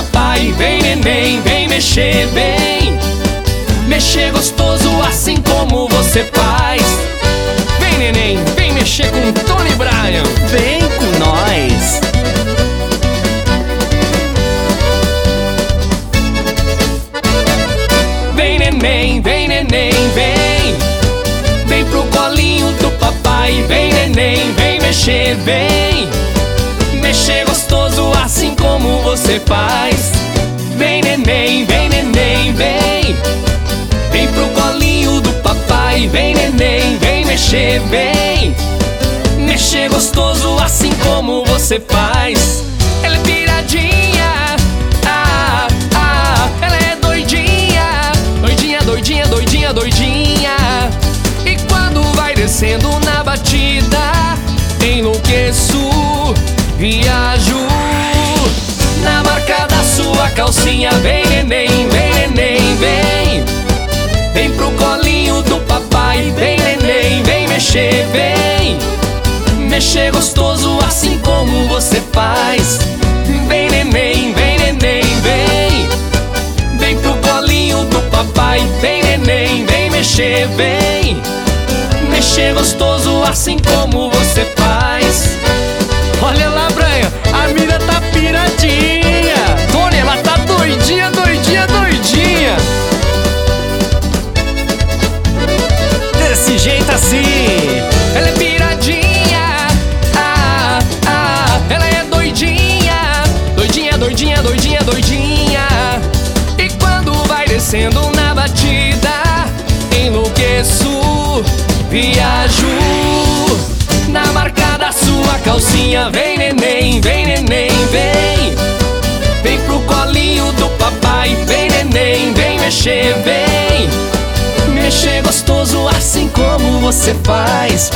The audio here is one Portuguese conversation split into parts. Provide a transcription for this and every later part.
papai. Vem neném, vem mexer, vem Mexer gostoso assim como você faz. Vem neném, vem mexer com Tony Bryan. Vem com nós. Vem neném, vem neném, vem. Vem pro colinho do papai. Vem neném, vem mexer, vem Mexer gostoso assim como você faz neném, vem neném, vem. Vem pro colinho do papai. Vem neném, vem mexer, vem. Mexer gostoso assim como você faz. Ela é piradinha ah, ah, Ela é doidinha. Doidinha, doidinha, doidinha, doidinha. E quando vai descendo na batida Enlouqueço, viajo Na marca da sua calcinha Vem papai Vem neném, vem mexer, vem. Mexer gostoso assim como você faz. Vem neném, vem neném, vem. Vem pro colinho do papai Vem neném, vem mexer, vem. Mexer gostoso assim como você faz Assim Ela é piradinha, ah, ah, ela é doidinha, doidinha, doidinha, doidinha, doidinha. E quando vai descendo na batida, enlouqueço, viajo. Na marca da sua calcinha, vem neném, vem neném, vem. Vem pro colinho do papai, vem neném, vem mexer, vem. Mexer gostoso assim como você faz?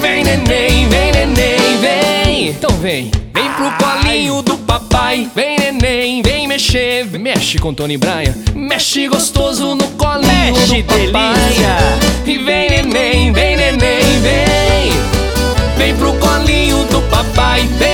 Vem neném, vem neném, vem. Então vem, vem pro colinho do papai. Vem neném, vem mexer. Mexe com Tony Bryan Mexe gostoso no colinho Mexe, do papai. delícia. E vem neném, vem neném, vem. Vem pro colinho do papai. Vem